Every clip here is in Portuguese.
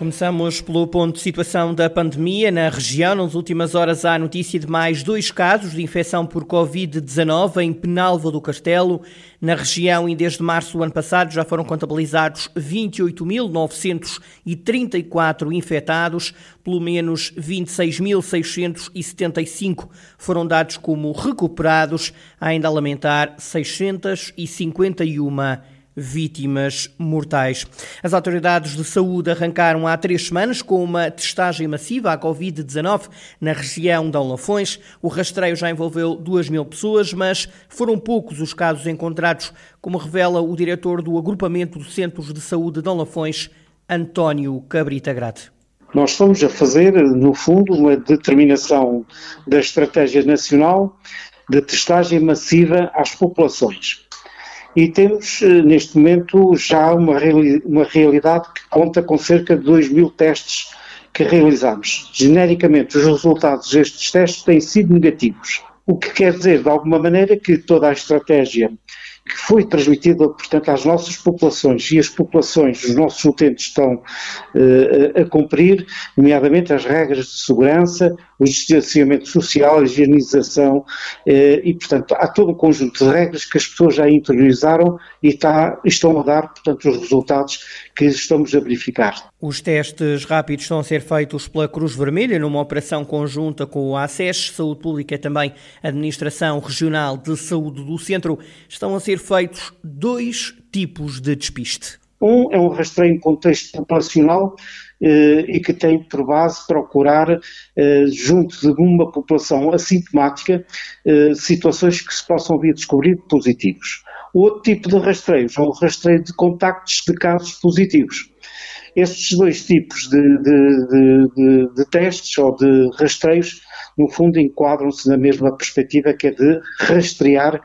Começamos pelo ponto de situação da pandemia na região. Nas últimas horas há notícia de mais dois casos de infecção por Covid-19 em Penalva do Castelo. Na região, e desde março do ano passado, já foram contabilizados 28.934 infectados. Pelo menos 26.675 foram dados como recuperados. Ainda a lamentar 651 vítimas mortais. As autoridades de saúde arrancaram há três semanas com uma testagem massiva à Covid-19 na região de Lafões. O rastreio já envolveu duas mil pessoas, mas foram poucos os casos encontrados, como revela o diretor do agrupamento de centros de saúde de Lafões, António Cabrita Grade. Nós estamos a fazer, no fundo, uma determinação da estratégia nacional de testagem massiva às populações e temos eh, neste momento já uma, reali uma realidade que conta com cerca de 2 mil testes que realizamos. Genericamente, os resultados destes testes têm sido negativos, o que quer dizer, de alguma maneira, que toda a estratégia que foi transmitida, portanto, às nossas populações e as populações, os nossos utentes estão uh, a cumprir, nomeadamente as regras de segurança, o distanciamento social, a higienização uh, e, portanto, há todo um conjunto de regras que as pessoas já interiorizaram e está, estão a dar, portanto, os resultados que estamos a verificar. Os testes rápidos estão a ser feitos pela Cruz Vermelha numa operação conjunta com o ACES, Saúde Pública e também Administração Regional de Saúde do Centro. Estão a ser feitos dois tipos de despiste. Um é um rastreio em contexto populacional eh, e que tem por base procurar, eh, junto de uma população assintomática, eh, situações que se possam vir a descobrir positivos. O outro tipo de rastreios é o rastreio de contactos de casos positivos. Estes dois tipos de, de, de, de testes ou de rastreios, no fundo, enquadram-se na mesma perspectiva que é de rastrear,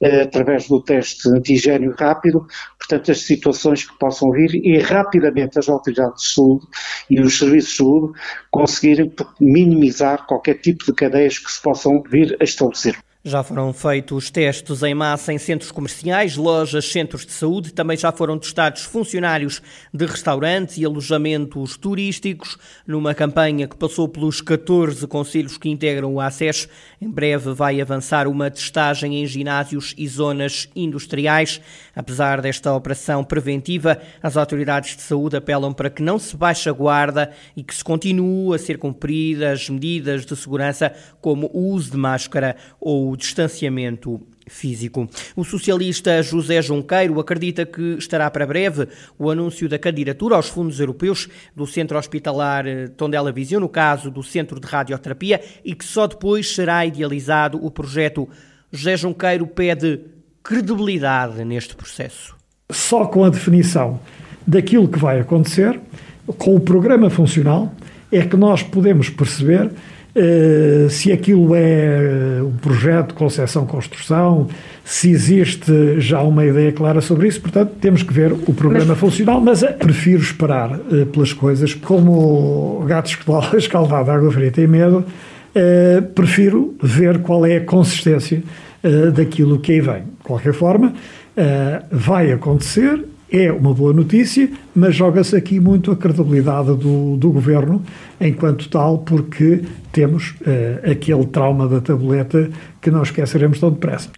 eh, através do teste antigênio rápido, portanto, as situações que possam vir e rapidamente as autoridades de saúde e os serviços de saúde conseguirem minimizar qualquer tipo de cadeias que se possam vir a estabelecer. Já foram feitos testes em massa em centros comerciais, lojas, centros de saúde. Também já foram testados funcionários de restaurantes e alojamentos turísticos, numa campanha que passou pelos 14 conselhos que integram o ACES. Em breve vai avançar uma testagem em ginásios e zonas industriais. Apesar desta operação preventiva, as autoridades de saúde apelam para que não se baixe a guarda e que se continue a ser cumpridas medidas de segurança, como o uso de máscara ou o distanciamento físico. O socialista José Junqueiro acredita que estará para breve o anúncio da candidatura aos fundos europeus do Centro Hospitalar eh, Tondela Visão, no caso do Centro de Radioterapia, e que só depois será idealizado o projeto. José Junqueiro pede credibilidade neste processo. Só com a definição daquilo que vai acontecer, com o programa funcional, é que nós podemos perceber Uh, se aquilo é um projeto de concessão-construção, se existe já uma ideia clara sobre isso, portanto, temos que ver o programa mas... funcional, mas uh, prefiro esperar uh, pelas coisas, como gato escaldado, água fria tem medo, prefiro ver qual é a consistência daquilo que aí vem. De qualquer forma, vai acontecer, é uma boa notícia, mas joga-se aqui muito a credibilidade do, do governo enquanto tal, porque temos uh, aquele trauma da tabuleta que não esqueceremos tão depressa.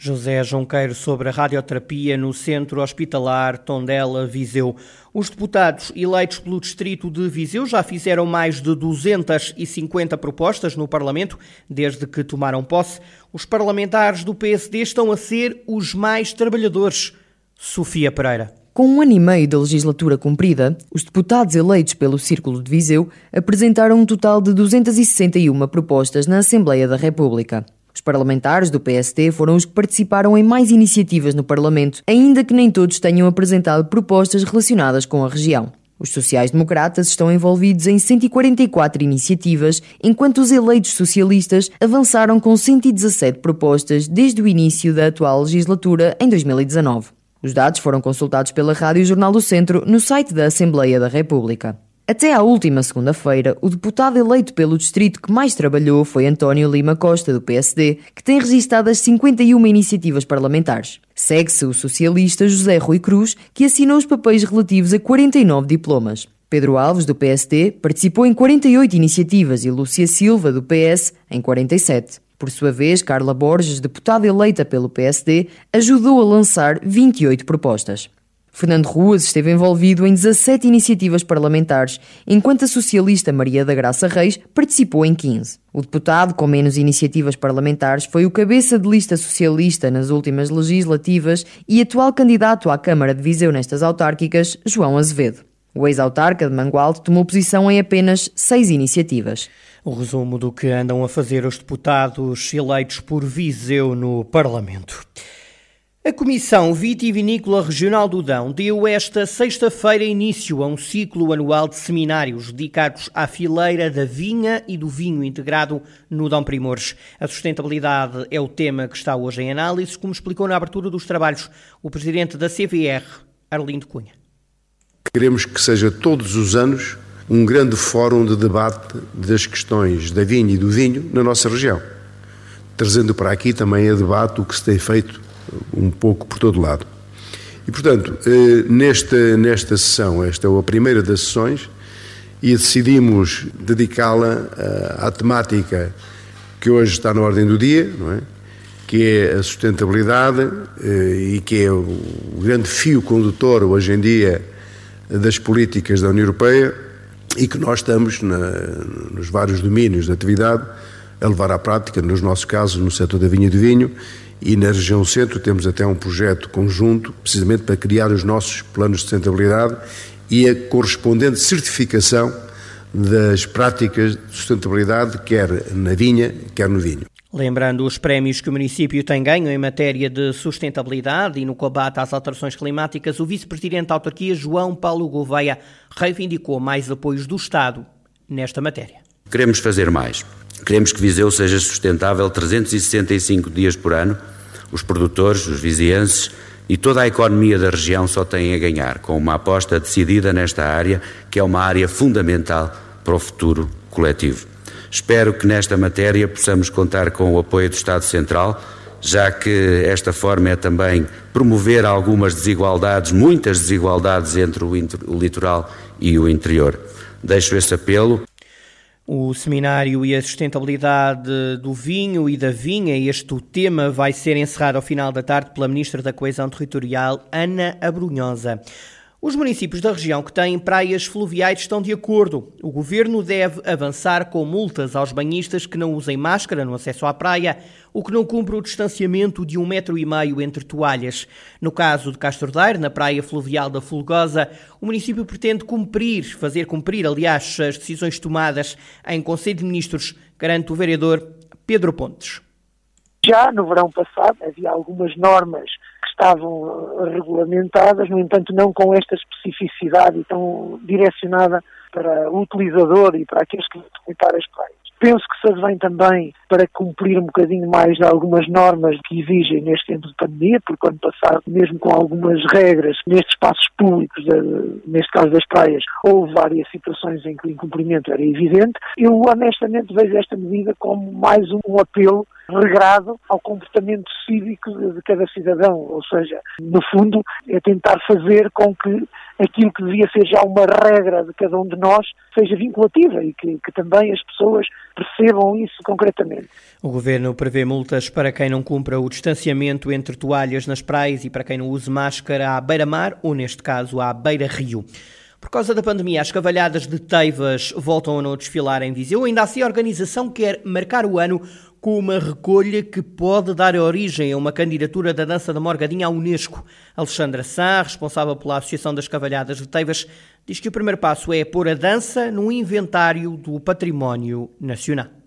José Junqueiro sobre a radioterapia no Centro Hospitalar Tondela Viseu. Os deputados eleitos pelo Distrito de Viseu já fizeram mais de 250 propostas no Parlamento desde que tomaram posse. Os parlamentares do PSD estão a ser os mais trabalhadores. Sofia Pereira. Com um ano e meio da legislatura cumprida, os deputados eleitos pelo Círculo de Viseu apresentaram um total de 261 propostas na Assembleia da República. Os parlamentares do PST foram os que participaram em mais iniciativas no Parlamento, ainda que nem todos tenham apresentado propostas relacionadas com a região. Os sociais-democratas estão envolvidos em 144 iniciativas, enquanto os eleitos socialistas avançaram com 117 propostas desde o início da atual legislatura em 2019. Os dados foram consultados pela Rádio Jornal do Centro no site da Assembleia da República. Até à última segunda-feira, o deputado eleito pelo distrito que mais trabalhou foi António Lima Costa, do PSD, que tem registado as 51 iniciativas parlamentares. Segue-se o socialista José Rui Cruz, que assinou os papéis relativos a 49 diplomas. Pedro Alves, do PSD, participou em 48 iniciativas e Lúcia Silva, do PS, em 47. Por sua vez, Carla Borges, deputada eleita pelo PSD, ajudou a lançar 28 propostas. Fernando Ruas esteve envolvido em 17 iniciativas parlamentares, enquanto a socialista Maria da Graça Reis participou em 15. O deputado com menos iniciativas parlamentares foi o cabeça de lista socialista nas últimas legislativas e atual candidato à Câmara de Viseu nestas autárquicas, João Azevedo. O ex-autarca de Mangualde tomou posição em apenas seis iniciativas. O resumo do que andam a fazer os deputados eleitos por Viseu no Parlamento. A Comissão Vitivinícola Regional do Dão deu esta sexta-feira início a um ciclo anual de seminários dedicados à fileira da vinha e do vinho integrado no Dão Primores. A sustentabilidade é o tema que está hoje em análise, como explicou na abertura dos trabalhos o presidente da CVR, Arlindo Cunha. Queremos que seja todos os anos um grande fórum de debate das questões da vinha e do vinho na nossa região, trazendo para aqui também a debate o que se tem feito um pouco por todo lado. E, portanto, eh, nesta, nesta sessão, esta é a primeira das sessões, e decidimos dedicá-la eh, à temática que hoje está na ordem do dia, não é? que é a sustentabilidade eh, e que é o grande fio condutor hoje em dia das políticas da União Europeia e que nós estamos na, nos vários domínios de atividade a levar à prática, nos nossos casos, no setor da vinha e do vinho, e na região centro temos até um projeto conjunto, precisamente para criar os nossos planos de sustentabilidade e a correspondente certificação das práticas de sustentabilidade, quer na vinha, quer no vinho. Lembrando os prémios que o município tem ganho em matéria de sustentabilidade e no combate às alterações climáticas, o vice-presidente da autarquia, João Paulo Gouveia, reivindicou mais apoios do Estado nesta matéria. Queremos fazer mais. Queremos que Viseu seja sustentável 365 dias por ano. Os produtores, os vizienses e toda a economia da região só têm a ganhar com uma aposta decidida nesta área, que é uma área fundamental para o futuro coletivo. Espero que nesta matéria possamos contar com o apoio do Estado Central, já que esta forma é também promover algumas desigualdades, muitas desigualdades entre o, litoral e o interior. Deixo esse apelo. O seminário e a sustentabilidade do vinho e da vinha, este tema vai ser encerrado ao final da tarde pela Ministra da Coesão Territorial, Ana Abrunhosa. Os municípios da região que têm praias fluviais estão de acordo. O governo deve avançar com multas aos banhistas que não usem máscara no acesso à praia ou que não cumpram o distanciamento de um metro e meio entre toalhas. No caso de Castordeiro, na praia fluvial da Fulgosa, o município pretende cumprir, fazer cumprir, aliás, as decisões tomadas em Conselho de Ministros, garante o vereador Pedro Pontes. Já no verão passado havia algumas normas estavam eh, regulamentadas, no entanto não com esta especificidade e tão direcionada para o utilizador e para aqueles que vão frequentar as praias. Penso que se advém também para cumprir um bocadinho mais algumas normas que exigem neste tempo de pandemia, porque ano passado, mesmo com algumas regras nestes espaços públicos, neste caso das praias, houve várias situações em que o incumprimento era evidente. Eu honestamente vejo esta medida como mais um apelo regrado ao comportamento cívico de cada cidadão, ou seja, no fundo, é tentar fazer com que aquilo que devia ser já uma regra de cada um de nós seja vinculativa e que, que também as pessoas percebam isso concretamente. O Governo prevê multas para quem não cumpra o distanciamento entre toalhas nas praias e para quem não use máscara à beira-mar ou, neste caso, à beira-rio. Por causa da pandemia, as cavalhadas de Teivas voltam a não desfilar em Viseu. Ainda assim, a organização quer marcar o ano com uma recolha que pode dar origem a uma candidatura da dança da Morgadinha à Unesco. Alexandra Sá, responsável pela Associação das Cavalhadas de Teivas, diz que o primeiro passo é pôr a dança no inventário do património nacional.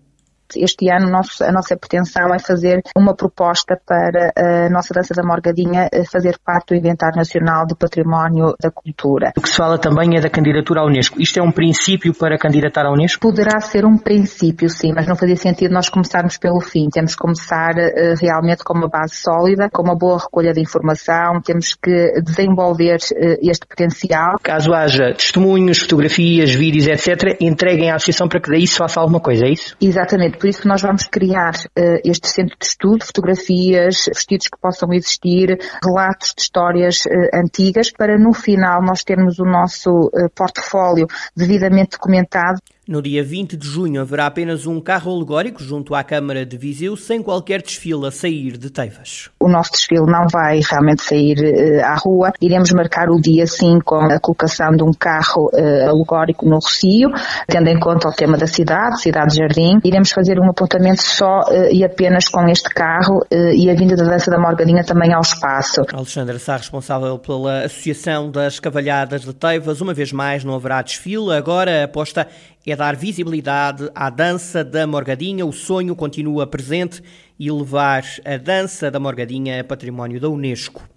Este ano nosso, a nossa pretensão é fazer uma proposta para a nossa dança da Morgadinha fazer parte do Inventário Nacional do Património da Cultura. O que se fala também é da candidatura à Unesco. Isto é um princípio para candidatar à Unesco? Poderá ser um princípio, sim, mas não fazia sentido nós começarmos pelo fim. Temos que começar uh, realmente com uma base sólida, com uma boa recolha de informação, temos que desenvolver uh, este potencial. Caso haja testemunhos, fotografias, vídeos, etc., entreguem à Associação para que daí se faça alguma coisa, é isso? Exatamente, por isso que nós vamos criar uh, este centro de estudo, fotografias, vestidos que possam existir, relatos de histórias antigas, para no final nós termos o nosso portfólio devidamente documentado. No dia 20 de junho haverá apenas um carro alegórico junto à Câmara de Viseu, sem qualquer desfile a sair de Teivas. O nosso desfile não vai realmente sair uh, à rua. Iremos marcar o dia sim com a colocação de um carro uh, alegórico no Rocio, tendo em conta o tema da cidade, cidade-jardim. Iremos fazer um apontamento só uh, e apenas com este carro e a vinda da dança da Morgadinha também ao espaço. Alexandra Sá, responsável pela Associação das Cavalhadas de Teivas, uma vez mais não haverá desfile. Agora a aposta é dar visibilidade à dança da Morgadinha. O sonho continua presente e levar a dança da Morgadinha a património da Unesco.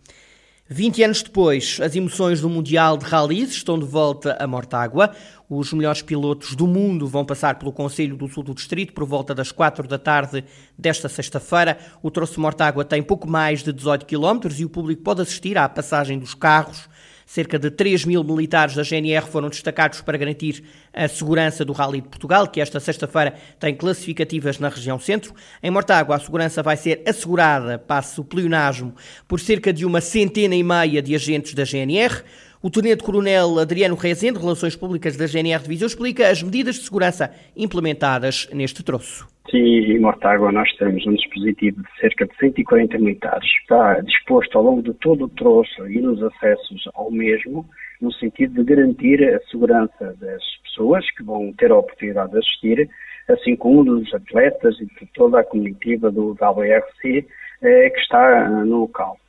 20 anos depois, as emoções do Mundial de Rallys estão de volta a Mortágua. Os melhores pilotos do mundo vão passar pelo Conselho do Sul do Distrito por volta das 4 da tarde desta sexta-feira. O troço Mortágua tem pouco mais de 18 km e o público pode assistir à passagem dos carros Cerca de 3 mil militares da GNR foram destacados para garantir a segurança do Rally de Portugal, que esta sexta-feira tem classificativas na região centro. Em Mortágua, a segurança vai ser assegurada, passe o pleonasmo, por cerca de uma centena e meia de agentes da GNR. O Tenente-Coronel Adriano Rezende, Relações Públicas da GNR de Viseu, explica as medidas de segurança implementadas neste troço. Sim, em Mortágua nós temos um dispositivo de cerca de 140 militares. Está disposto ao longo de todo o troço e nos acessos ao mesmo, no sentido de garantir a segurança das pessoas que vão ter a oportunidade de assistir, assim como dos atletas e de toda a comitiva do, ABRC eh, que está no local.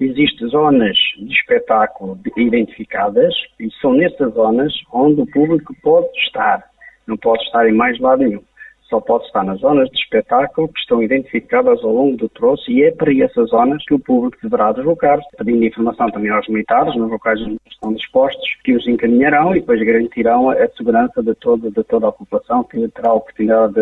Existem zonas de espetáculo identificadas e são nessas zonas onde o público pode estar, não pode estar em mais lado nenhum. Só pode estar nas zonas de espetáculo que estão identificadas ao longo do troço e é para essas zonas que o público deverá deslocar, pedindo informação também aos militares, nos locais onde estão dispostos, que os encaminharão e depois garantirão a segurança de toda, de toda a população que terá a oportunidade de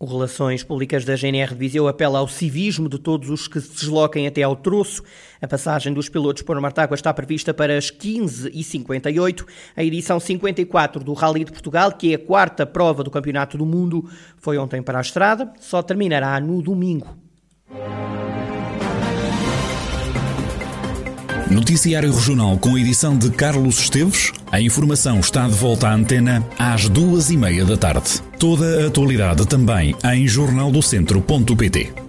o Relações Públicas da GNR de Viseu apela ao civismo de todos os que se desloquem até ao troço. A passagem dos pilotos por Martágua está prevista para as 15h58. A edição 54 do Rally de Portugal, que é a quarta prova do Campeonato do Mundo, foi ontem para a estrada, só terminará no domingo. Noticiário Regional com edição de Carlos Esteves. A informação está de volta à antena às duas e meia da tarde. Toda a atualidade também em jornaldocentro.pt.